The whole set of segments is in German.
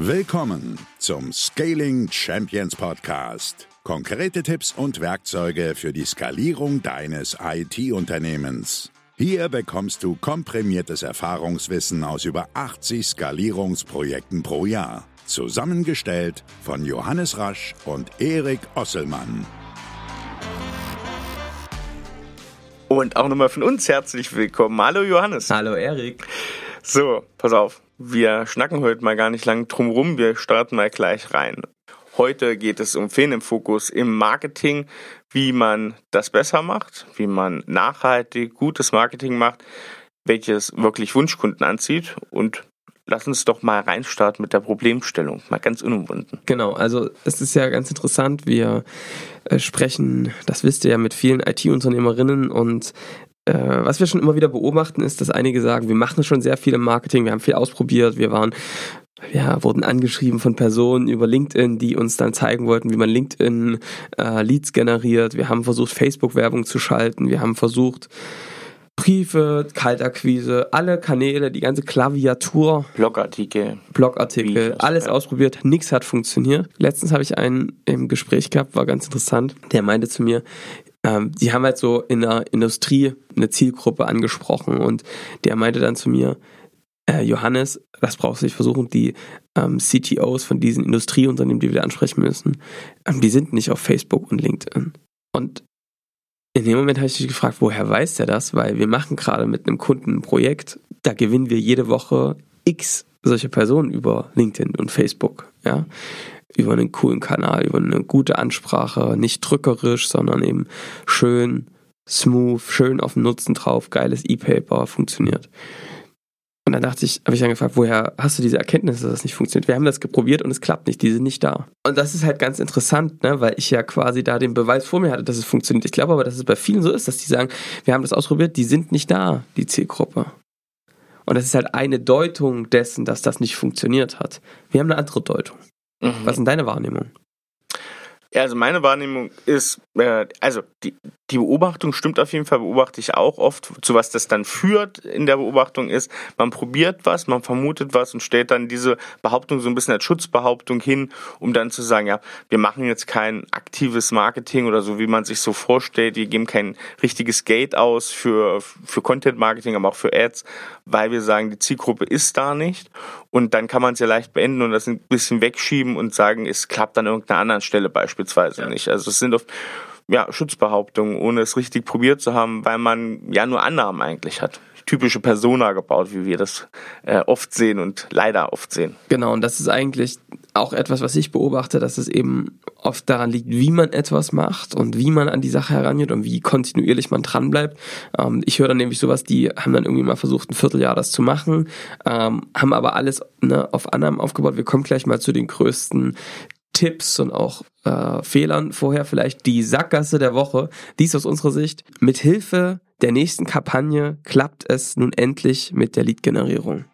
Willkommen zum Scaling Champions Podcast. Konkrete Tipps und Werkzeuge für die Skalierung deines IT-Unternehmens. Hier bekommst du komprimiertes Erfahrungswissen aus über 80 Skalierungsprojekten pro Jahr. Zusammengestellt von Johannes Rasch und Erik Osselmann. Und auch nochmal von uns herzlich willkommen. Hallo Johannes. Hallo Erik. So, pass auf. Wir schnacken heute mal gar nicht lang drum rum. Wir starten mal gleich rein. Heute geht es um Fehlen im Fokus im Marketing, wie man das besser macht, wie man nachhaltig gutes Marketing macht, welches wirklich Wunschkunden anzieht und lass uns doch mal reinstarten mit der Problemstellung, mal ganz unumwunden. Genau, also es ist ja ganz interessant, wir äh, sprechen, das wisst ihr ja, mit vielen IT-Unternehmerinnen und was wir schon immer wieder beobachten, ist, dass einige sagen, wir machen schon sehr viel im Marketing, wir haben viel ausprobiert, wir waren ja, wurden angeschrieben von Personen über LinkedIn, die uns dann zeigen wollten, wie man LinkedIn äh, Leads generiert. Wir haben versucht, Facebook-Werbung zu schalten. Wir haben versucht, Briefe, Kaltakquise, alle Kanäle, die ganze Klaviatur. Blogartikel. Blogartikel, alles ja. ausprobiert, nichts hat funktioniert. Letztens habe ich einen im Gespräch gehabt, war ganz interessant. Der meinte zu mir, ähm, die haben halt so in der Industrie eine Zielgruppe angesprochen und der meinte dann zu mir, äh, Johannes, das brauchst du nicht versuchen, die ähm, CTOs von diesen Industrieunternehmen, die wir ansprechen müssen, ähm, die sind nicht auf Facebook und LinkedIn. Und in dem Moment habe ich mich gefragt, woher weiß der das? Weil wir machen gerade mit einem Kunden ein Projekt, da gewinnen wir jede Woche x solche Personen über LinkedIn und Facebook, ja. Über einen coolen Kanal, über eine gute Ansprache, nicht drückerisch, sondern eben schön, smooth, schön auf den Nutzen drauf, geiles E-Paper, funktioniert. Und dann dachte ich, habe ich dann gefragt, woher hast du diese Erkenntnis, dass das nicht funktioniert? Wir haben das geprobiert und es klappt nicht, die sind nicht da. Und das ist halt ganz interessant, ne, weil ich ja quasi da den Beweis vor mir hatte, dass es funktioniert. Ich glaube aber, dass es bei vielen so ist, dass die sagen, wir haben das ausprobiert, die sind nicht da, die Zielgruppe. Und das ist halt eine Deutung dessen, dass das nicht funktioniert hat. Wir haben eine andere Deutung. Mhm. Was ist denn deine Wahrnehmung? Ja, also meine Wahrnehmung ist, also die, die Beobachtung stimmt auf jeden Fall, beobachte ich auch oft. Zu was das dann führt in der Beobachtung ist, man probiert was, man vermutet was und stellt dann diese Behauptung so ein bisschen als Schutzbehauptung hin, um dann zu sagen, ja, wir machen jetzt kein aktives Marketing oder so, wie man sich so vorstellt, wir geben kein richtiges Gate aus für, für Content Marketing, aber auch für Ads, weil wir sagen, die Zielgruppe ist da nicht. Und dann kann man es ja leicht beenden und das ein bisschen wegschieben und sagen, es klappt an irgendeiner anderen Stelle beispielsweise ja. nicht. Also es sind oft ja, Schutzbehauptungen, ohne es richtig probiert zu haben, weil man ja nur Annahmen eigentlich hat typische Persona gebaut, wie wir das äh, oft sehen und leider oft sehen. Genau, und das ist eigentlich auch etwas, was ich beobachte, dass es eben oft daran liegt, wie man etwas macht und wie man an die Sache herangeht und wie kontinuierlich man dranbleibt. Ähm, ich höre dann nämlich sowas, die haben dann irgendwie mal versucht, ein Vierteljahr das zu machen, ähm, haben aber alles ne, auf Annahmen aufgebaut. Wir kommen gleich mal zu den größten Tipps und auch äh, Fehlern vorher vielleicht die Sackgasse der Woche. Dies aus unserer Sicht. Mit Hilfe der nächsten Kampagne klappt es nun endlich mit der Lead-Generierung.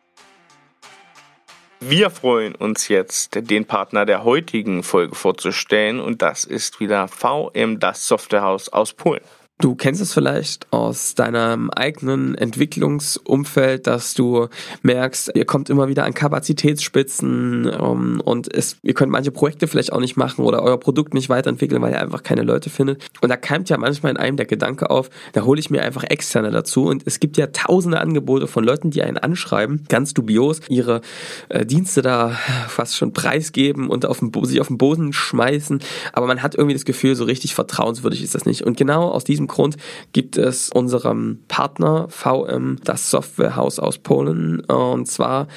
Wir freuen uns jetzt, den Partner der heutigen Folge vorzustellen und das ist wieder VM, das Softwarehaus aus Polen. Du kennst es vielleicht aus deinem eigenen Entwicklungsumfeld, dass du merkst, ihr kommt immer wieder an Kapazitätsspitzen um, ähm, und es, ihr könnt manche Projekte vielleicht auch nicht machen oder euer Produkt nicht weiterentwickeln, weil ihr einfach keine Leute findet. Und da keimt ja manchmal in einem der Gedanke auf, da hole ich mir einfach externe dazu. Und es gibt ja tausende Angebote von Leuten, die einen anschreiben, ganz dubios, ihre äh, Dienste da fast schon preisgeben und auf den, sich auf den Boden schmeißen. Aber man hat irgendwie das Gefühl, so richtig vertrauenswürdig ist das nicht. Und genau aus diesem diesem Grund gibt es unserem Partner VM, das Softwarehaus aus Polen. Und zwar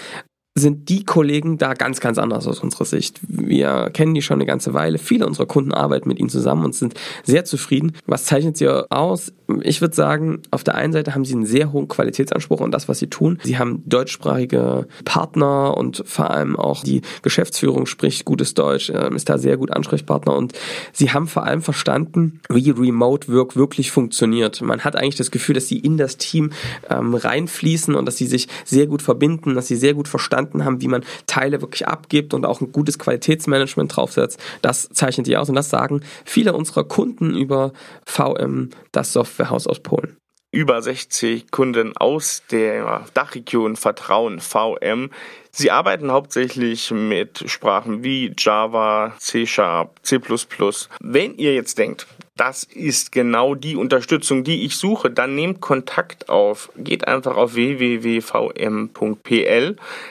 sind die Kollegen da ganz, ganz anders aus unserer Sicht. Wir kennen die schon eine ganze Weile. Viele unserer Kunden arbeiten mit ihnen zusammen und sind sehr zufrieden. Was zeichnet sie aus? Ich würde sagen, auf der einen Seite haben sie einen sehr hohen Qualitätsanspruch an das, was sie tun. Sie haben deutschsprachige Partner und vor allem auch die Geschäftsführung spricht gutes Deutsch, ähm, ist da sehr gut Ansprechpartner und sie haben vor allem verstanden, wie Remote Work wirklich funktioniert. Man hat eigentlich das Gefühl, dass sie in das Team ähm, reinfließen und dass sie sich sehr gut verbinden, dass sie sehr gut verstanden haben, wie man Teile wirklich abgibt und auch ein gutes Qualitätsmanagement draufsetzt. Das zeichnet die aus und das sagen viele unserer Kunden über VM, das Softwarehaus aus Polen. über 60 Kunden aus der Dachregion vertrauen, VM. Sie arbeiten hauptsächlich mit Sprachen wie Java, C Sharp, C++. Wenn ihr jetzt denkt, das ist genau die Unterstützung, die ich suche, dann nehmt Kontakt auf. Geht einfach auf www.vm.pl.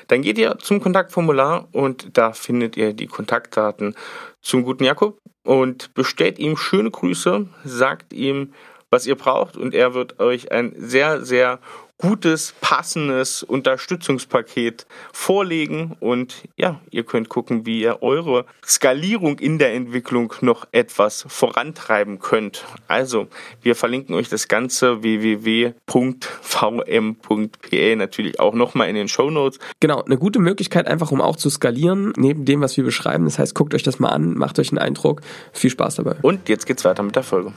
Dann geht ihr zum Kontaktformular und da findet ihr die Kontaktdaten zum guten Jakob und bestellt ihm schöne Grüße, sagt ihm, was ihr braucht und er wird euch ein sehr, sehr gutes, passendes Unterstützungspaket vorlegen und ja, ihr könnt gucken, wie ihr eure Skalierung in der Entwicklung noch etwas vorantreiben könnt. Also, wir verlinken euch das Ganze www.vm.pe natürlich auch nochmal in den Show Notes. Genau, eine gute Möglichkeit einfach, um auch zu skalieren, neben dem, was wir beschreiben. Das heißt, guckt euch das mal an, macht euch einen Eindruck. Viel Spaß dabei. Und jetzt geht's weiter mit der Folge.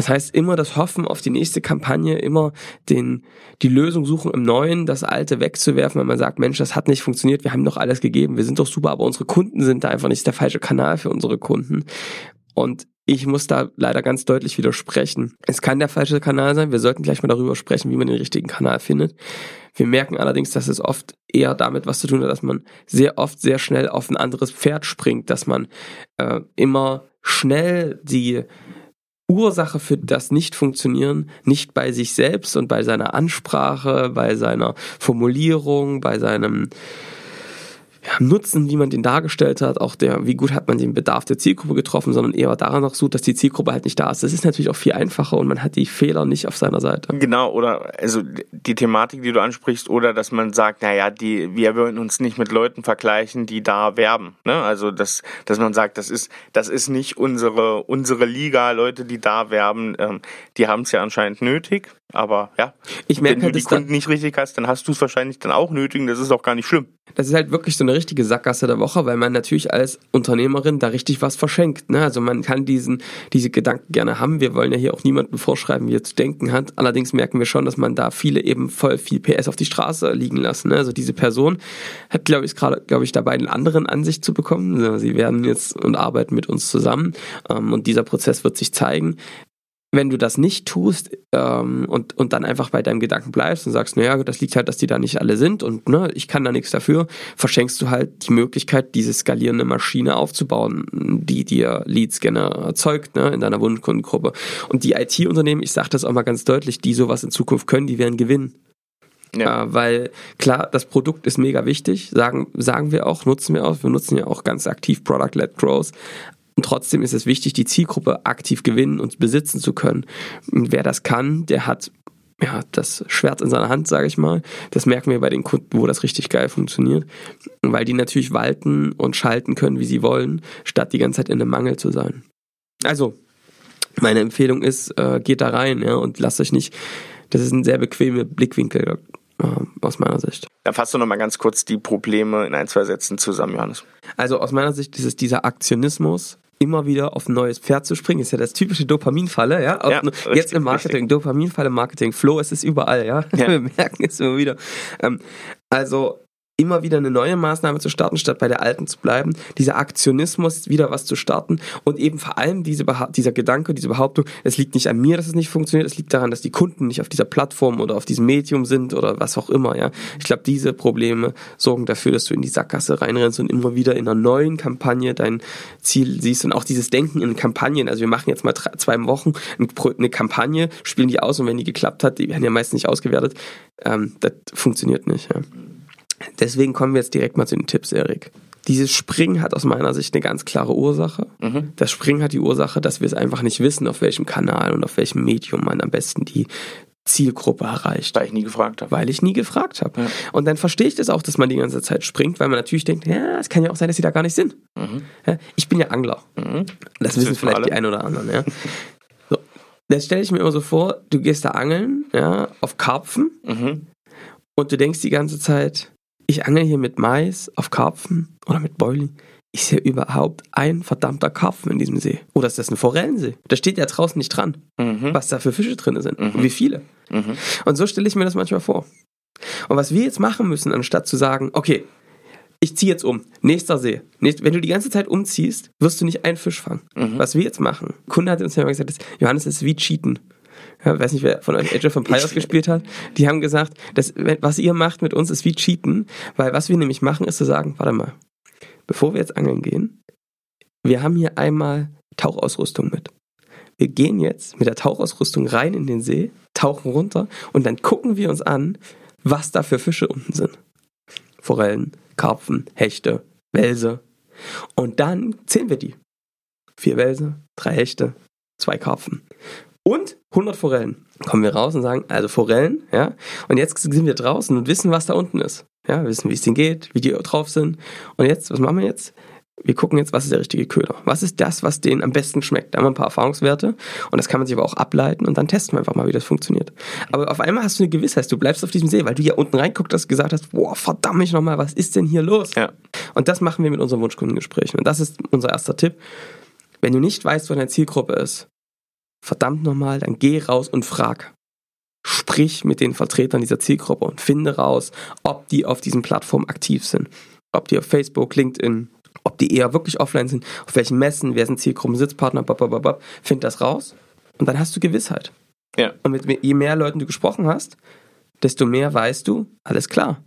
Das heißt, immer das Hoffen auf die nächste Kampagne, immer den, die Lösung suchen im Neuen, das Alte wegzuwerfen, wenn man sagt, Mensch, das hat nicht funktioniert, wir haben doch alles gegeben, wir sind doch super, aber unsere Kunden sind da einfach nicht der falsche Kanal für unsere Kunden. Und ich muss da leider ganz deutlich widersprechen. Es kann der falsche Kanal sein. Wir sollten gleich mal darüber sprechen, wie man den richtigen Kanal findet. Wir merken allerdings, dass es oft eher damit was zu tun hat, dass man sehr oft sehr schnell auf ein anderes Pferd springt, dass man äh, immer schnell die Ursache für das Nicht-Funktionieren nicht bei sich selbst und bei seiner Ansprache, bei seiner Formulierung, bei seinem ja, Nutzen, wie man den dargestellt hat, auch der, wie gut hat man den Bedarf der Zielgruppe getroffen, sondern eher daran noch sucht, dass die Zielgruppe halt nicht da ist. Das ist natürlich auch viel einfacher und man hat die Fehler nicht auf seiner Seite. Genau, oder also die Thematik, die du ansprichst, oder dass man sagt, naja, die, wir wollen uns nicht mit Leuten vergleichen, die da werben. Ne? Also dass, dass man sagt, das ist, das ist nicht unsere, unsere Liga, Leute, die da werben, ähm, die haben es ja anscheinend nötig. Aber ja, ich merke wenn halt, du die Kunden nicht richtig hast, dann hast du es wahrscheinlich dann auch nötig und das ist auch gar nicht schlimm. Das ist halt wirklich so eine richtige Sackgasse der Woche, weil man natürlich als Unternehmerin da richtig was verschenkt. Ne? Also man kann diesen, diese Gedanken gerne haben. Wir wollen ja hier auch niemandem vorschreiben, wie er zu denken hat. Allerdings merken wir schon, dass man da viele eben voll viel PS auf die Straße liegen lassen. Ne? Also diese Person hat, glaube ich, gerade, glaube ich, dabei eine anderen Ansicht zu bekommen. Sie werden jetzt und arbeiten mit uns zusammen ähm, und dieser Prozess wird sich zeigen, wenn du das nicht tust ähm, und, und dann einfach bei deinem Gedanken bleibst und sagst, naja, das liegt halt, dass die da nicht alle sind und ne, ich kann da nichts dafür, verschenkst du halt die Möglichkeit, diese skalierende Maschine aufzubauen, die dir Leads gerne erzeugt ne, in deiner Wunschkundengruppe. Und die IT-Unternehmen, ich sage das auch mal ganz deutlich, die sowas in Zukunft können, die werden gewinnen. Ja. Äh, weil klar, das Produkt ist mega wichtig, sagen, sagen wir auch, nutzen wir auch. Wir nutzen ja auch ganz aktiv Product-led Growth. Und trotzdem ist es wichtig, die Zielgruppe aktiv gewinnen und besitzen zu können. Und wer das kann, der hat ja, das Schwert in seiner Hand, sage ich mal. Das merken wir bei den Kunden, wo das richtig geil funktioniert. Weil die natürlich walten und schalten können, wie sie wollen, statt die ganze Zeit in einem Mangel zu sein. Also, meine Empfehlung ist, äh, geht da rein ja, und lasst euch nicht, das ist ein sehr bequemer Blickwinkel äh, aus meiner Sicht. Dann fasst du noch mal ganz kurz die Probleme in ein, zwei Sätzen zusammen, Johannes. Also aus meiner Sicht ist es dieser Aktionismus, immer wieder auf ein neues Pferd zu springen, ist ja das typische Dopaminfalle, ja. ja jetzt im Marketing, richtig. Dopaminfalle, Marketing, Flow, es ist überall, ja. ja. Wir merken es immer wieder. Ähm, also immer wieder eine neue Maßnahme zu starten, statt bei der alten zu bleiben, dieser Aktionismus wieder was zu starten und eben vor allem diese dieser Gedanke, diese Behauptung, es liegt nicht an mir, dass es nicht funktioniert, es liegt daran, dass die Kunden nicht auf dieser Plattform oder auf diesem Medium sind oder was auch immer, ja. Ich glaube, diese Probleme sorgen dafür, dass du in die Sackgasse reinrennst und immer wieder in einer neuen Kampagne dein Ziel siehst und auch dieses Denken in Kampagnen, also wir machen jetzt mal drei, zwei Wochen eine Kampagne, spielen die aus und wenn die geklappt hat, die werden ja meist nicht ausgewertet, ähm, das funktioniert nicht, ja. Deswegen kommen wir jetzt direkt mal zu den Tipps, Erik. Dieses Springen hat aus meiner Sicht eine ganz klare Ursache. Mhm. Das Springen hat die Ursache, dass wir es einfach nicht wissen, auf welchem Kanal und auf welchem Medium man am besten die Zielgruppe erreicht. Weil ich nie gefragt habe. Weil ich nie gefragt habe. Ja. Und dann verstehe ich das auch, dass man die ganze Zeit springt, weil man natürlich denkt, ja, es kann ja auch sein, dass sie da gar nicht sind. Mhm. Ja, ich bin ja Angler. Mhm. Das, das wissen vielleicht alle. die einen oder anderen. Ja. So. Das stelle ich mir immer so vor, du gehst da angeln, ja, auf Karpfen mhm. und du denkst die ganze Zeit, ich angel hier mit Mais auf Karpfen oder mit Beuling. Ich sehe überhaupt ein verdammter Karpfen in diesem See. Oder ist das ein Forellensee? Da steht ja draußen nicht dran, mhm. was da für Fische drin sind mhm. und wie viele. Mhm. Und so stelle ich mir das manchmal vor. Und was wir jetzt machen müssen, anstatt zu sagen, okay, ich ziehe jetzt um. Nächster See. Wenn du die ganze Zeit umziehst, wirst du nicht einen Fisch fangen. Mhm. Was wir jetzt machen. Kunde hat uns ja mal gesagt, Johannes ist wie Cheaten. Ja, weiß nicht, wer von euch Age of Empires gespielt hat. Die haben gesagt, das, was ihr macht mit uns ist wie Cheaten, weil was wir nämlich machen, ist zu sagen, warte mal, bevor wir jetzt angeln gehen, wir haben hier einmal Tauchausrüstung mit. Wir gehen jetzt mit der Tauchausrüstung rein in den See, tauchen runter und dann gucken wir uns an, was da für Fische unten sind. Forellen, Karpfen, Hechte, Welse. Und dann zählen wir die. Vier Welse, drei Hechte, zwei Karpfen. Und 100 Forellen. Kommen wir raus und sagen, also Forellen, ja. Und jetzt sind wir draußen und wissen, was da unten ist. Ja, wissen, wie es denen geht, wie die drauf sind. Und jetzt, was machen wir jetzt? wir gucken jetzt, was ist der richtige Köder? Was ist das, was denen am besten schmeckt? Da haben wir ein paar Erfahrungswerte und das kann man sich aber auch ableiten und dann testen wir einfach mal, wie das funktioniert. Aber auf einmal hast du eine Gewissheit, du bleibst auf diesem See, weil du ja unten reinguckt hast, gesagt hast, boah, verdammt mich nochmal, was ist denn hier los? Ja. Und das machen wir mit unseren Wunschkundengesprächen. Und das ist unser erster Tipp. Wenn du nicht weißt, wo deine Zielgruppe ist, verdammt nochmal, dann geh raus und frag. Sprich mit den Vertretern dieser Zielgruppe und finde raus, ob die auf diesen Plattformen aktiv sind. Ob die auf Facebook, LinkedIn, ob die eher wirklich offline sind, auf welchen Messen, wer sind Zielgruppen, Sitzpartner, babababab, find das raus und dann hast du Gewissheit. Ja. Und mit, je mehr Leuten du gesprochen hast, desto mehr weißt du, alles klar.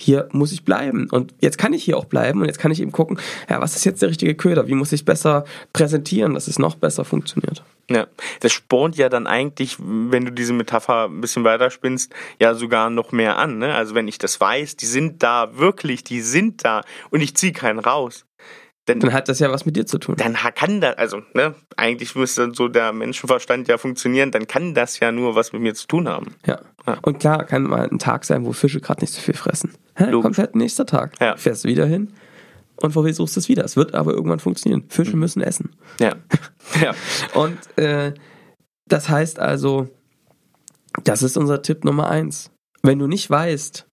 Hier muss ich bleiben. Und jetzt kann ich hier auch bleiben und jetzt kann ich eben gucken, ja, was ist jetzt der richtige Köder? Wie muss ich es besser präsentieren, dass es noch besser funktioniert? Ja, das spornt ja dann eigentlich, wenn du diese Metapher ein bisschen weiterspinnst, ja sogar noch mehr an. Ne? Also wenn ich das weiß, die sind da wirklich, die sind da und ich ziehe keinen raus. Dann, dann hat das ja was mit dir zu tun. Dann kann das, also ne, eigentlich müsste so der Menschenverstand ja funktionieren, dann kann das ja nur was mit mir zu tun haben. Ja. ja. Und klar, kann mal ein Tag sein, wo Fische gerade nicht so viel fressen. Hä? Kommt halt nächster Tag. Ja. Fährst wieder hin, und versuchst es wieder. Es wird aber irgendwann funktionieren. Fische mhm. müssen essen. Ja. ja. und äh, das heißt also, das ist unser Tipp Nummer eins. Wenn du nicht weißt,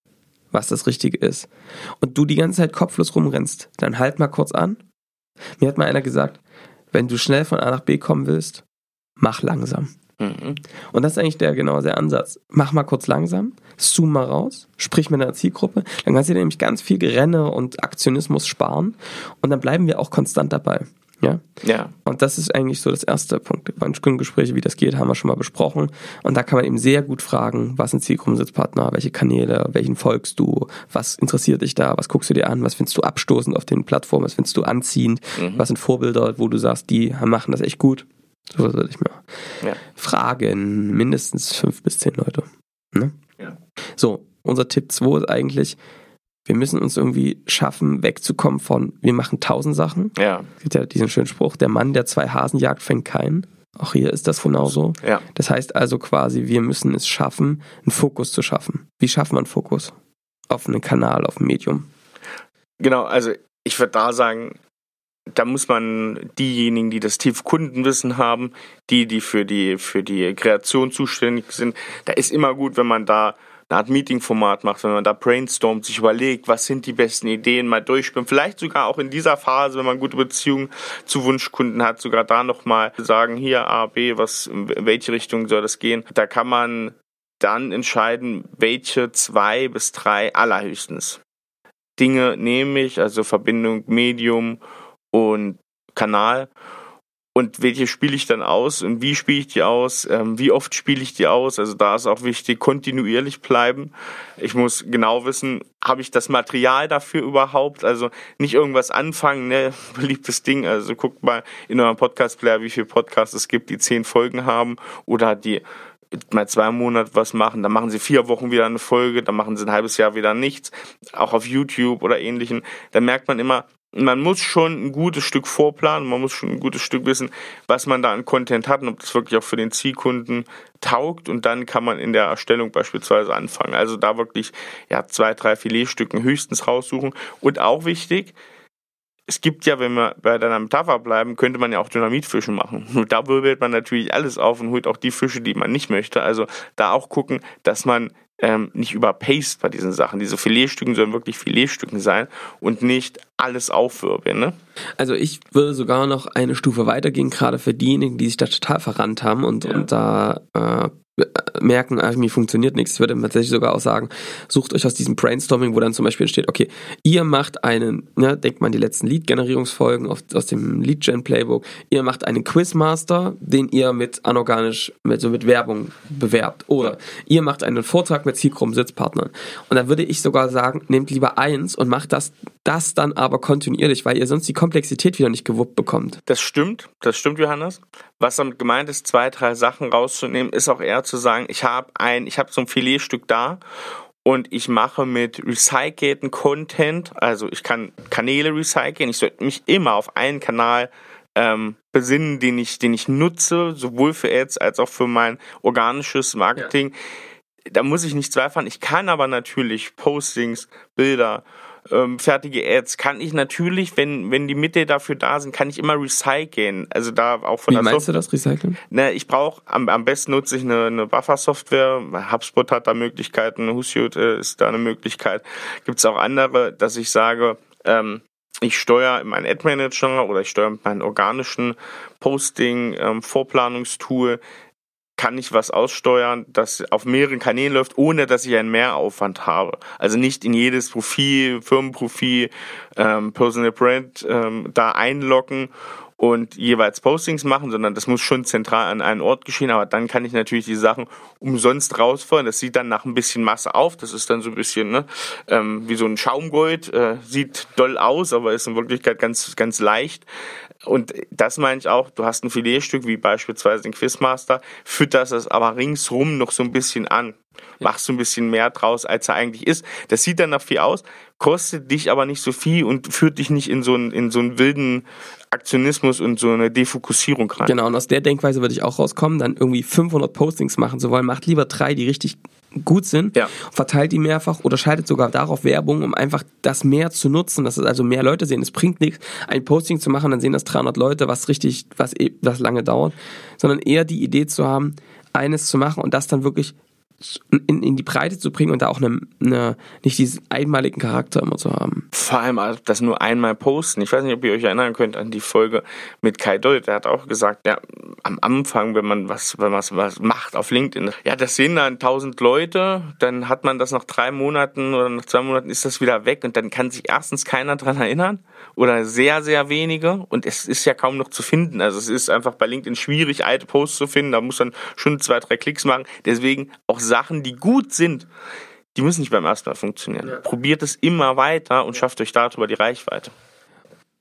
was das Richtige ist und du die ganze Zeit kopflos rumrennst, dann halt mal kurz an. Mir hat mal einer gesagt, wenn du schnell von A nach B kommen willst, mach langsam. Mhm. Und das ist eigentlich der genau der Ansatz. Mach mal kurz langsam, zoom mal raus, sprich mit einer Zielgruppe, dann kannst du dir nämlich ganz viel Gerenne und Aktionismus sparen und dann bleiben wir auch konstant dabei. Ja? Ja. Und das ist eigentlich so das erste Punkt. Kundengespräche, wie das geht, haben wir schon mal besprochen. Und da kann man eben sehr gut fragen, was sind Zielgruppensitzpartner, welche Kanäle, welchen folgst du, was interessiert dich da, was guckst du dir an, was findest du abstoßend auf den Plattformen, was findest du anziehend, mhm. was sind Vorbilder, wo du sagst, die machen das echt gut. So würde ich mir ja. fragen. Mindestens fünf bis zehn Leute. Ne? Ja. So, unser Tipp 2 ist eigentlich, wir müssen uns irgendwie schaffen, wegzukommen von, wir machen tausend Sachen. Ja. Es gibt ja diesen schönen Spruch, der Mann, der zwei Hasen jagt, fängt keinen. Auch hier ist das genauso. Ja. Das heißt also quasi, wir müssen es schaffen, einen Fokus zu schaffen. Wie schafft man Fokus? Auf einen Kanal, auf ein Medium. Genau, also ich würde da sagen, da muss man diejenigen, die das tief Kundenwissen haben, die, die für die, für die Kreation zuständig sind, da ist immer gut, wenn man da eine Art Meeting-Format macht, wenn man da brainstormt, sich überlegt, was sind die besten Ideen, mal durchspielen. Vielleicht sogar auch in dieser Phase, wenn man gute Beziehungen zu Wunschkunden hat, sogar da nochmal sagen, hier A, B, was, in welche Richtung soll das gehen. Da kann man dann entscheiden, welche zwei bis drei allerhöchstens Dinge nehme ich, also Verbindung, Medium und Kanal und welche spiele ich dann aus und wie spiele ich die aus, ähm, wie oft spiele ich die aus. Also da ist auch wichtig, kontinuierlich bleiben. Ich muss genau wissen, habe ich das Material dafür überhaupt? Also nicht irgendwas anfangen, ne, beliebtes Ding. Also guckt mal in eurem Podcast-Player, wie viele Podcasts es gibt, die zehn Folgen haben oder die mal zwei Monate was machen, dann machen sie vier Wochen wieder eine Folge, dann machen sie ein halbes Jahr wieder nichts, auch auf YouTube oder ähnlichen. Da merkt man immer, man muss schon ein gutes Stück vorplanen, man muss schon ein gutes Stück wissen, was man da an Content hat und ob das wirklich auch für den Zielkunden taugt und dann kann man in der Erstellung beispielsweise anfangen. Also da wirklich ja zwei, drei Filetstücken höchstens raussuchen und auch wichtig, es gibt ja, wenn wir bei deiner Metapher bleiben, könnte man ja auch Dynamitfischen machen. Nur da wirbelt man natürlich alles auf und holt auch die Fische, die man nicht möchte. Also da auch gucken, dass man ähm, nicht überpaced bei diesen Sachen. Diese Filetstücken sollen wirklich Filetstücken sein und nicht alles aufwirbeln. Ne? Also ich würde sogar noch eine Stufe weitergehen, gerade für diejenigen, die sich da total verrannt haben und, ja. und da äh, merken, ah, irgendwie funktioniert nichts. Ich würde tatsächlich sogar auch sagen, sucht euch aus diesem Brainstorming, wo dann zum Beispiel steht, okay, ihr macht einen, ne, denkt man die letzten Lead-Generierungsfolgen aus dem Lead-Gen-Playbook, ihr macht einen Quizmaster, den ihr mit anorganisch, mit, so mit Werbung bewerbt. Oder ihr macht einen Vortrag mit Zielgruppen-Sitzpartnern. Und dann würde ich sogar sagen, nehmt lieber eins und macht das, das dann aber kontinuierlich, weil ihr sonst die Komplexität wieder nicht gewuppt bekommt. Das stimmt, das stimmt, Johannes. Was damit gemeint ist, zwei, drei Sachen rauszunehmen, ist auch eher zu sagen, ich habe ein, ich habe so ein Filetstück da und ich mache mit recycelten Content, also ich kann Kanäle recyceln, ich sollte mich immer auf einen Kanal ähm, besinnen, den ich, den ich nutze, sowohl für Ads als auch für mein organisches Marketing. Ja. Da muss ich nicht zweifeln. Ich kann aber natürlich Postings, Bilder, ähm, fertige Ads kann ich natürlich, wenn, wenn die Mittel dafür da sind, kann ich immer recyceln. Also da auch von Wie der meinst Software. du das Recyceln? Ne, ich brauche, am, am besten nutze ich eine, eine Buffer-Software. HubSpot hat da Möglichkeiten, Hootsuite äh, ist da eine Möglichkeit. Gibt es auch andere, dass ich sage, ähm, ich steuere meinen Ad-Manager oder ich steuere mit meinem organischen Posting, ähm, Vorplanungstool kann ich was aussteuern, das auf mehreren Kanälen läuft, ohne dass ich einen Mehraufwand habe. Also nicht in jedes Profil, Firmenprofil, ähm, Personal Brand ähm, da einloggen und jeweils Postings machen, sondern das muss schon zentral an einen Ort geschehen. Aber dann kann ich natürlich die Sachen umsonst rausfeuern. Das sieht dann nach ein bisschen Masse auf. Das ist dann so ein bisschen ne, ähm, wie so ein Schaumgold. Äh, sieht doll aus, aber ist in Wirklichkeit ganz, ganz leicht. Und das meine ich auch, du hast ein Filetstück, wie beispielsweise den Quizmaster, fütterst es aber ringsrum noch so ein bisschen an. Machst du ein bisschen mehr draus, als er eigentlich ist. Das sieht dann nach viel aus, kostet dich aber nicht so viel und führt dich nicht in so einen, in so einen wilden Aktionismus und so eine Defokussierung rein. Genau, und aus der Denkweise würde ich auch rauskommen, dann irgendwie 500 Postings machen zu wollen. Macht lieber drei, die richtig gut sind, ja. verteilt die mehrfach oder schaltet sogar darauf Werbung, um einfach das mehr zu nutzen, dass es also mehr Leute sehen. Es bringt nichts, ein Posting zu machen, dann sehen das 300 Leute, was richtig, was, eh, was lange dauert, sondern eher die Idee zu haben, eines zu machen und das dann wirklich in, in die Breite zu bringen und da auch eine, eine, nicht diesen einmaligen Charakter immer zu haben. Vor allem das nur einmal posten. Ich weiß nicht, ob ihr euch erinnern könnt an die Folge mit Kai Doll. Der hat auch gesagt, ja, am Anfang, wenn man was, wenn man was macht auf LinkedIn, ja, das sehen dann tausend Leute, dann hat man das nach drei Monaten oder nach zwei Monaten ist das wieder weg und dann kann sich erstens keiner dran erinnern oder sehr, sehr wenige und es ist ja kaum noch zu finden. Also es ist einfach bei LinkedIn schwierig, alte Posts zu finden. Da muss man schon zwei, drei Klicks machen. Deswegen auch Sachen, die gut sind, die müssen nicht beim ersten Mal funktionieren. Ja. Probiert es immer weiter und schafft euch darüber die Reichweite.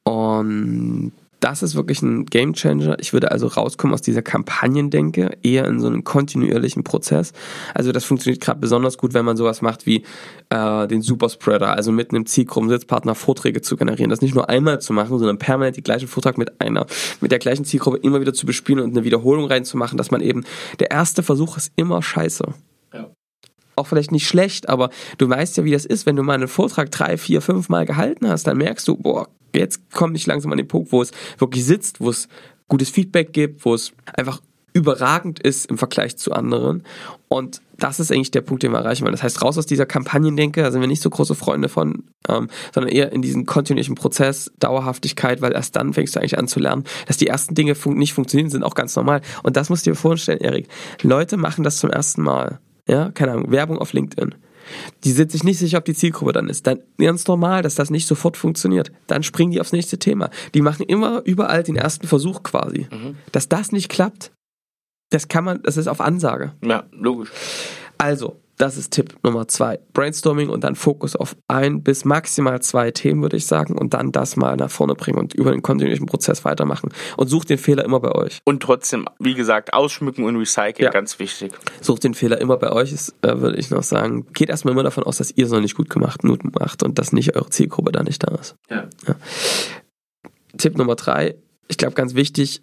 Und das ist wirklich ein Game Changer. Ich würde also rauskommen aus dieser Kampagnendenke, eher in so einem kontinuierlichen Prozess. Also das funktioniert gerade besonders gut, wenn man sowas macht wie äh, den Superspreader, also mit einem Zielgruppensitzpartner Vorträge zu generieren. Das nicht nur einmal zu machen, sondern permanent die gleiche Vortrag mit einer, mit der gleichen Zielgruppe immer wieder zu bespielen und eine Wiederholung reinzumachen, dass man eben, der erste Versuch ist immer scheiße auch vielleicht nicht schlecht, aber du weißt ja, wie das ist, wenn du mal einen Vortrag drei, vier, fünf Mal gehalten hast, dann merkst du, boah, jetzt komme ich langsam an den Punkt, wo es wirklich sitzt, wo es gutes Feedback gibt, wo es einfach überragend ist im Vergleich zu anderen. Und das ist eigentlich der Punkt, den wir erreichen wollen. Das heißt, raus aus dieser Kampagnendenke, da sind wir nicht so große Freunde von, ähm, sondern eher in diesen kontinuierlichen Prozess, Dauerhaftigkeit, weil erst dann fängst du eigentlich an zu lernen, dass die ersten Dinge fun nicht funktionieren, sind auch ganz normal. Und das musst du dir vorstellen, Erik. Leute machen das zum ersten Mal. Ja, keine Ahnung, Werbung auf LinkedIn. Die sind sich nicht sicher, ob die Zielgruppe dann ist. Dann ganz normal, dass das nicht sofort funktioniert. Dann springen die aufs nächste Thema. Die machen immer überall den ersten Versuch quasi. Mhm. Dass das nicht klappt, das kann man, das ist auf Ansage. Ja, logisch. Also, das ist Tipp Nummer zwei. Brainstorming und dann Fokus auf ein bis maximal zwei Themen, würde ich sagen, und dann das mal nach vorne bringen und über den kontinuierlichen Prozess weitermachen. Und sucht den Fehler immer bei euch. Und trotzdem, wie gesagt, ausschmücken und recyceln, ja. ganz wichtig. Sucht den Fehler immer bei euch, ist, äh, würde ich noch sagen. Geht erstmal immer davon aus, dass ihr es noch nicht gut gemacht macht und dass nicht eure Zielgruppe da nicht da ist. Ja. ja. Tipp Nummer drei, ich glaube ganz wichtig,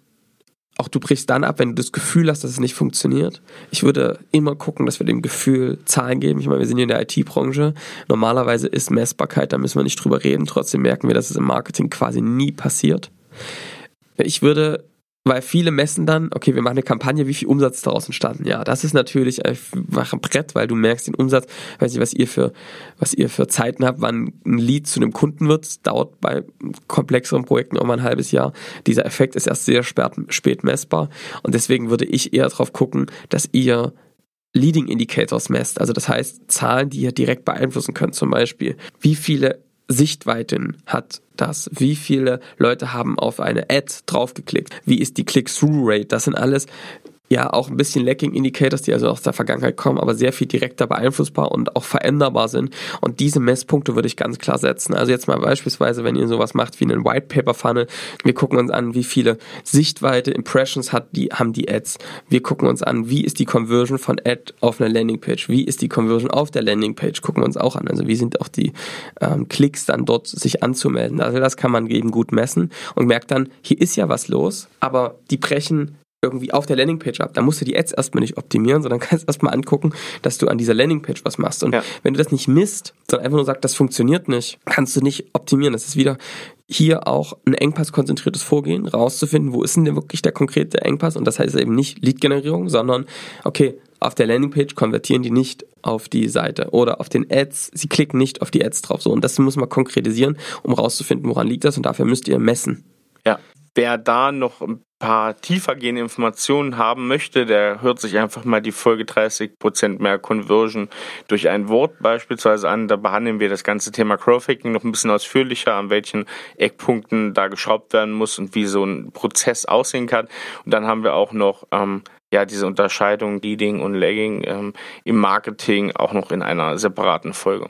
auch du brichst dann ab, wenn du das Gefühl hast, dass es nicht funktioniert. Ich würde immer gucken, dass wir dem Gefühl Zahlen geben. Ich meine, wir sind hier in der IT-Branche. Normalerweise ist Messbarkeit, da müssen wir nicht drüber reden. Trotzdem merken wir, dass es im Marketing quasi nie passiert. Ich würde weil viele messen dann, okay, wir machen eine Kampagne, wie viel Umsatz daraus entstanden? Ja, das ist natürlich einfach ein Brett, weil du merkst den Umsatz, weiß nicht, was ihr für, was ihr für Zeiten habt, wann ein Lead zu einem Kunden wird, dauert bei komplexeren Projekten auch mal ein halbes Jahr. Dieser Effekt ist erst sehr spät, spät messbar. Und deswegen würde ich eher darauf gucken, dass ihr Leading Indicators messt, also das heißt Zahlen, die ihr direkt beeinflussen könnt, zum Beispiel, wie viele Sichtweiten hat das? Wie viele Leute haben auf eine Ad draufgeklickt? Wie ist die Click-Through-Rate? Das sind alles ja auch ein bisschen Lacking Indicators, die also aus der Vergangenheit kommen, aber sehr viel direkter beeinflussbar und auch veränderbar sind. Und diese Messpunkte würde ich ganz klar setzen. Also jetzt mal beispielsweise, wenn ihr sowas macht wie einen White Paper Funnel, wir gucken uns an, wie viele Sichtweite Impressions hat die, haben die Ads. Wir gucken uns an, wie ist die Conversion von Ad auf einer Landingpage? Wie ist die Conversion auf der Landingpage? Gucken wir uns auch an. Also wie sind auch die ähm, Klicks dann dort sich anzumelden? Also das kann man eben gut messen und merkt dann, hier ist ja was los, aber die brechen irgendwie auf der Landingpage ab. Da musst du die Ads erstmal nicht optimieren, sondern kannst erstmal angucken, dass du an dieser Landingpage was machst. Und ja. wenn du das nicht misst, sondern einfach nur sagst, das funktioniert nicht, kannst du nicht optimieren. Das ist wieder hier auch ein engpasskonzentriertes Vorgehen, rauszufinden, wo ist denn wirklich der konkrete Engpass? Und das heißt eben nicht Lead-Generierung, sondern, okay, auf der Landingpage konvertieren die nicht auf die Seite oder auf den Ads, sie klicken nicht auf die Ads drauf. So, und das muss man konkretisieren, um rauszufinden, woran liegt das und dafür müsst ihr messen. Ja, wer da noch ein paar tiefergehende Informationen haben möchte, der hört sich einfach mal die Folge 30% mehr Conversion durch ein Wort beispielsweise an. Da behandeln wir das ganze Thema Crowdhacking noch ein bisschen ausführlicher, an welchen Eckpunkten da geschraubt werden muss und wie so ein Prozess aussehen kann. Und dann haben wir auch noch ähm, ja diese Unterscheidung Leading und Lagging ähm, im Marketing auch noch in einer separaten Folge.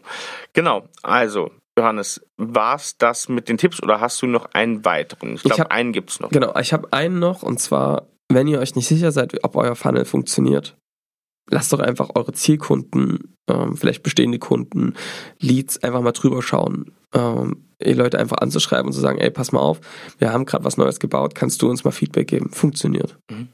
Genau, also Johannes, war es das mit den Tipps oder hast du noch einen weiteren? Ich glaube, einen gibt es noch. Genau, ich habe einen noch und zwar, wenn ihr euch nicht sicher seid, ob euer Funnel funktioniert, lasst doch einfach eure Zielkunden, ähm, vielleicht bestehende Kunden, Leads einfach mal drüber schauen. Ähm, die Leute einfach anzuschreiben und zu sagen, ey, pass mal auf, wir haben gerade was Neues gebaut, kannst du uns mal Feedback geben? Funktioniert. Mhm.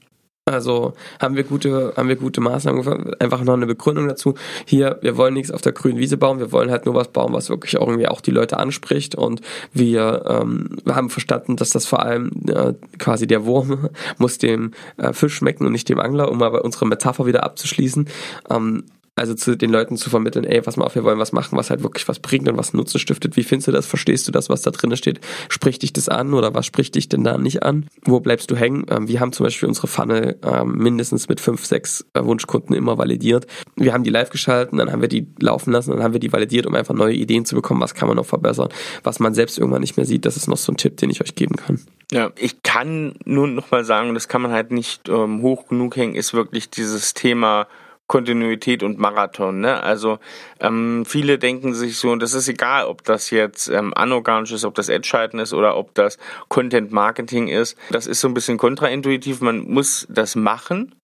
Also haben wir gute, haben wir gute Maßnahmen, einfach noch eine Begründung dazu. Hier, wir wollen nichts auf der grünen Wiese bauen, wir wollen halt nur was bauen, was wirklich auch irgendwie auch die Leute anspricht. Und wir, ähm, wir haben verstanden, dass das vor allem äh, quasi der Wurm muss dem äh, Fisch schmecken und nicht dem Angler, um mal bei unserer Metapher wieder abzuschließen. Ähm, also zu den Leuten zu vermitteln, ey, pass mal auf, wir wollen was machen, was halt wirklich was bringt und was Nutzen stiftet. Wie findest du das? Verstehst du das, was da drin steht? Spricht dich das an oder was spricht dich denn da nicht an? Wo bleibst du hängen? Ähm, wir haben zum Beispiel unsere Funnel ähm, mindestens mit fünf, sechs äh, Wunschkunden immer validiert. Wir haben die live geschalten, dann haben wir die laufen lassen, dann haben wir die validiert, um einfach neue Ideen zu bekommen, was kann man noch verbessern, was man selbst irgendwann nicht mehr sieht. Das ist noch so ein Tipp, den ich euch geben kann. Ja, ich kann nur noch mal sagen, das kann man halt nicht ähm, hoch genug hängen, ist wirklich dieses Thema Kontinuität und Marathon. Ne? Also ähm, viele denken sich so, und das ist egal, ob das jetzt ähm, anorganisch ist, ob das Ad-Schalten ist oder ob das Content-Marketing ist. Das ist so ein bisschen kontraintuitiv. Man muss das machen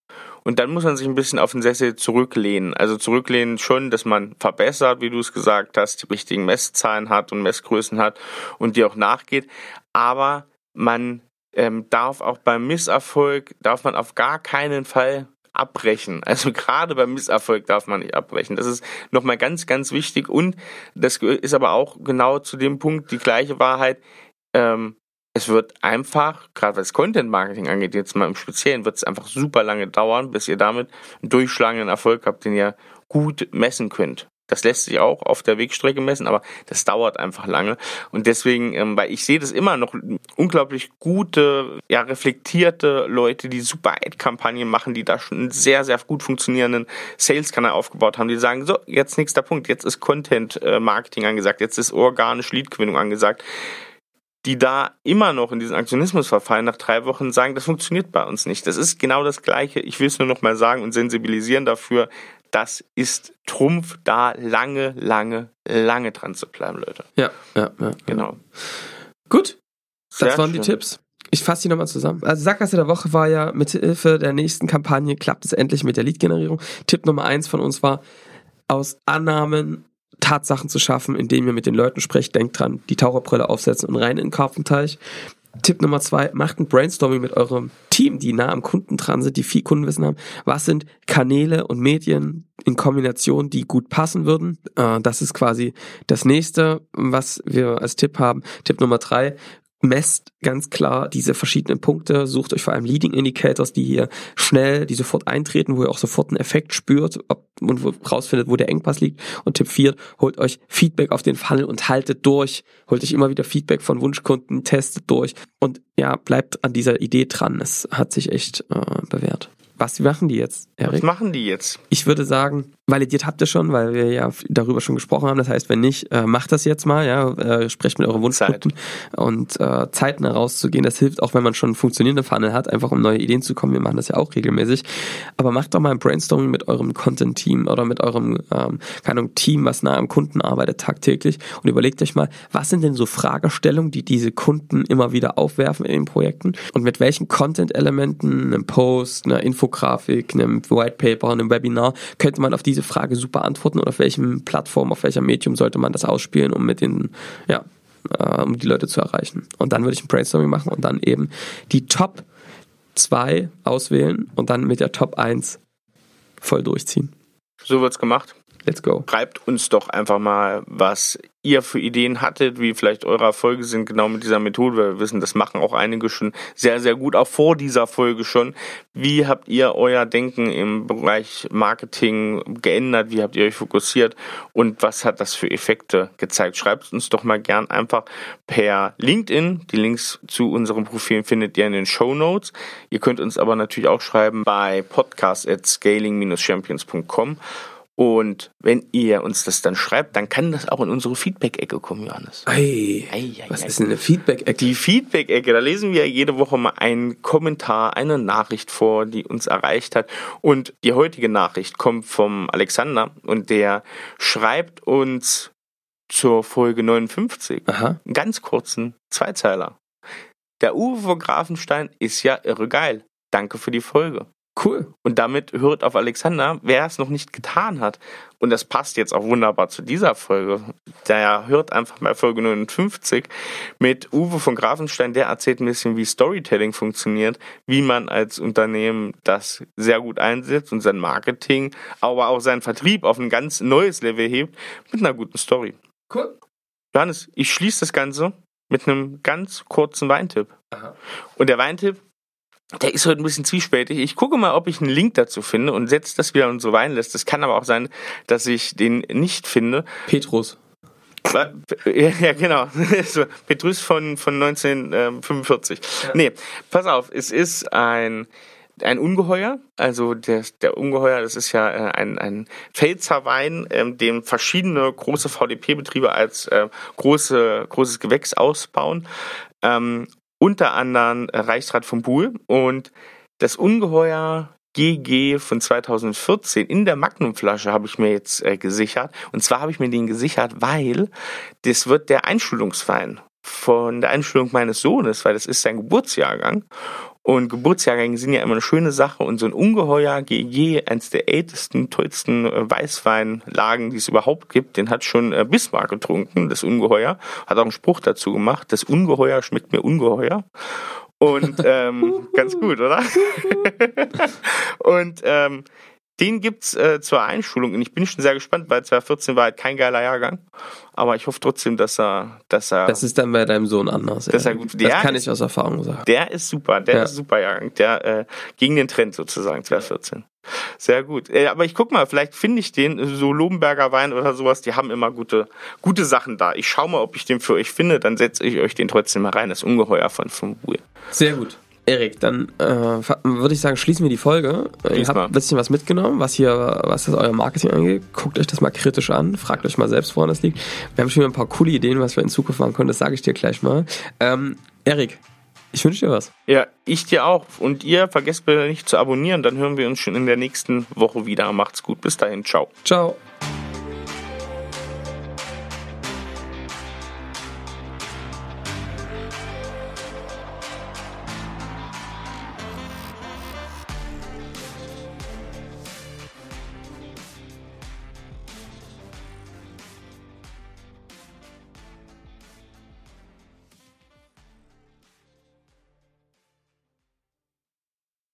und dann muss man sich ein bisschen auf den Sessel zurücklehnen. Also zurücklehnen schon, dass man verbessert, wie du es gesagt hast, die richtigen Messzahlen hat und Messgrößen hat und die auch nachgeht. Aber man ähm, darf auch beim Misserfolg, darf man auf gar keinen Fall abbrechen. Also gerade beim Misserfolg darf man nicht abbrechen. Das ist nochmal ganz, ganz wichtig. Und das ist aber auch genau zu dem Punkt die gleiche Wahrheit. Ähm, es wird einfach, gerade was Content Marketing angeht, jetzt mal im Speziellen, wird es einfach super lange dauern, bis ihr damit einen durchschlagenden Erfolg habt, den ihr gut messen könnt. Das lässt sich auch auf der Wegstrecke messen, aber das dauert einfach lange. Und deswegen, ähm, weil ich sehe das immer noch unglaublich gute, ja, reflektierte Leute, die super Ad-Kampagnen machen, die da schon einen sehr, sehr gut funktionierenden Sales-Kanal aufgebaut haben, die sagen, so, jetzt nächster Punkt, jetzt ist Content-Marketing äh, angesagt, jetzt ist organische Lead-Gewinnung angesagt die da immer noch in diesen Aktionismus verfallen, nach drei Wochen sagen, das funktioniert bei uns nicht. Das ist genau das Gleiche. Ich will es nur noch mal sagen und sensibilisieren dafür, das ist Trumpf, da lange, lange, lange dran zu bleiben, Leute. Ja, ja, ja. Genau. Gut, das Sehr waren schön. die Tipps. Ich fasse die nochmal zusammen. Also Sackgasse der Woche war ja, mit Hilfe der nächsten Kampagne klappt es endlich mit der Lead-Generierung. Tipp Nummer eins von uns war, aus Annahmen Tatsachen zu schaffen, indem ihr mit den Leuten sprecht. Denkt dran, die Taucherbrille aufsetzen und rein in den Karpfenteich. Tipp Nummer zwei, macht ein Brainstorming mit eurem Team, die nah am Kunden dran sind, die viel Kundenwissen haben. Was sind Kanäle und Medien in Kombination, die gut passen würden? Äh, das ist quasi das nächste, was wir als Tipp haben. Tipp Nummer drei, messt ganz klar diese verschiedenen Punkte, sucht euch vor allem Leading Indicators, die hier schnell, die sofort eintreten, wo ihr auch sofort einen Effekt spürt ob, und wo, rausfindet, wo der Engpass liegt. Und Tipp 4, holt euch Feedback auf den Funnel und haltet durch. Holt euch immer wieder Feedback von Wunschkunden, testet durch und ja, bleibt an dieser Idee dran. Es hat sich echt äh, bewährt. Was machen die jetzt, Erik? Was machen die jetzt? Ich würde sagen, validiert habt ihr schon, weil wir ja darüber schon gesprochen haben. Das heißt, wenn nicht, äh, macht das jetzt mal, ja, äh, sprecht mit euren Wunschkunden und äh, Zeiten herauszugehen. Das hilft auch, wenn man schon funktionierende Funnel hat, einfach um neue Ideen zu kommen. Wir machen das ja auch regelmäßig. Aber macht doch mal ein Brainstorming mit eurem Content-Team oder mit eurem, ähm, keine Ahnung, Team, was nah am Kunden arbeitet tagtäglich und überlegt euch mal, was sind denn so Fragestellungen, die diese Kunden immer wieder aufwerfen in den Projekten und mit welchen Content-Elementen, einem Post, einer Infografik, einem White Paper, einem Webinar könnte man auf diese Frage super antworten und auf welchem Plattform, auf welcher Medium sollte man das ausspielen, um mit den, ja, äh, um die Leute zu erreichen. Und dann würde ich ein Brainstorming machen und dann eben die Top 2 auswählen und dann mit der Top 1 voll durchziehen. So wird's gemacht. Let's go. Schreibt uns doch einfach mal, was ihr für Ideen hattet, wie vielleicht eure Erfolge sind, genau mit dieser Methode. Wir wissen, das machen auch einige schon sehr, sehr gut, auch vor dieser Folge schon. Wie habt ihr euer Denken im Bereich Marketing geändert? Wie habt ihr euch fokussiert? Und was hat das für Effekte gezeigt? Schreibt uns doch mal gern einfach per LinkedIn. Die Links zu unseren Profilen findet ihr in den Show Notes. Ihr könnt uns aber natürlich auch schreiben bei podcast at scaling-champions.com. Und wenn ihr uns das dann schreibt, dann kann das auch in unsere Feedback-Ecke kommen, Johannes. Ei, ei, ei was ei, ist denn eine Feedback-Ecke? Die Feedback-Ecke, da lesen wir jede Woche mal einen Kommentar, eine Nachricht vor, die uns erreicht hat. Und die heutige Nachricht kommt vom Alexander und der schreibt uns zur Folge 59 Aha. einen ganz kurzen Zweizeiler. Der Uwe von Grafenstein ist ja irre geil. Danke für die Folge. Cool. Und damit hört auf Alexander, wer es noch nicht getan hat. Und das passt jetzt auch wunderbar zu dieser Folge. Der hört einfach bei Folge 59 mit Uwe von Grafenstein. Der erzählt ein bisschen, wie Storytelling funktioniert, wie man als Unternehmen das sehr gut einsetzt und sein Marketing, aber auch seinen Vertrieb auf ein ganz neues Level hebt mit einer guten Story. Cool. Johannes, ich schließe das Ganze mit einem ganz kurzen Weintipp. Aha. Und der Weintipp der ist heute ein bisschen zwiespältig. Ich gucke mal, ob ich einen Link dazu finde und setze das wieder in unsere Weinliste. Es kann aber auch sein, dass ich den nicht finde. Petrus. Ja, genau. Petrus von, von 1945. Ja. Nee, pass auf, es ist ein, ein Ungeheuer. Also der, der Ungeheuer, das ist ja äh, ein, ein Pfälzer Wein, ähm, den verschiedene große VDP-Betriebe als äh, große, großes Gewächs ausbauen. Ähm, unter anderem Reichsrat von Buhl und das Ungeheuer GG von 2014 in der Magnumflasche habe ich mir jetzt äh, gesichert. Und zwar habe ich mir den gesichert, weil das wird der Einschulungswein von der Einschulung meines Sohnes, weil das ist sein Geburtsjahrgang. Und Geburtsjahrgänge sind ja immer eine schöne Sache und so ein Ungeheuer GG, eins der ältesten, tollsten äh, Weißweinlagen, die es überhaupt gibt, den hat schon äh, Bismarck getrunken, das Ungeheuer. Hat auch einen Spruch dazu gemacht, das Ungeheuer schmeckt mir ungeheuer. Und ähm, ganz gut, oder? und ähm, den gibt's äh, zur Einschulung und ich bin schon sehr gespannt, weil 2014 war halt kein geiler Jahrgang. Aber ich hoffe trotzdem, dass er, dass er. Das ist dann bei deinem Sohn anders. Dass ja. er gut, der das kann ist, ich aus Erfahrung sagen. Der ist super, der ja. ist super Jahrgang, der äh, gegen den Trend sozusagen 2014. Sehr gut. Äh, aber ich guck mal, vielleicht finde ich den, so Lobenberger Wein oder sowas, die haben immer gute, gute Sachen da. Ich schau mal, ob ich den für euch finde, dann setze ich euch den trotzdem mal rein. Das Ungeheuer von, von Buhl. Sehr gut. Erik, dann äh, würde ich sagen, schließen wir die Folge. Ihr habt ein bisschen was mitgenommen, was hier, was das euer Marketing angeht. Guckt euch das mal kritisch an, fragt euch mal selbst, woran das liegt. Wir haben schon ein paar coole Ideen, was wir in Zukunft machen können, das sage ich dir gleich mal. Ähm, Erik, ich wünsche dir was. Ja, ich dir auch. Und ihr vergesst bitte nicht zu abonnieren, dann hören wir uns schon in der nächsten Woche wieder. Macht's gut, bis dahin, ciao. Ciao.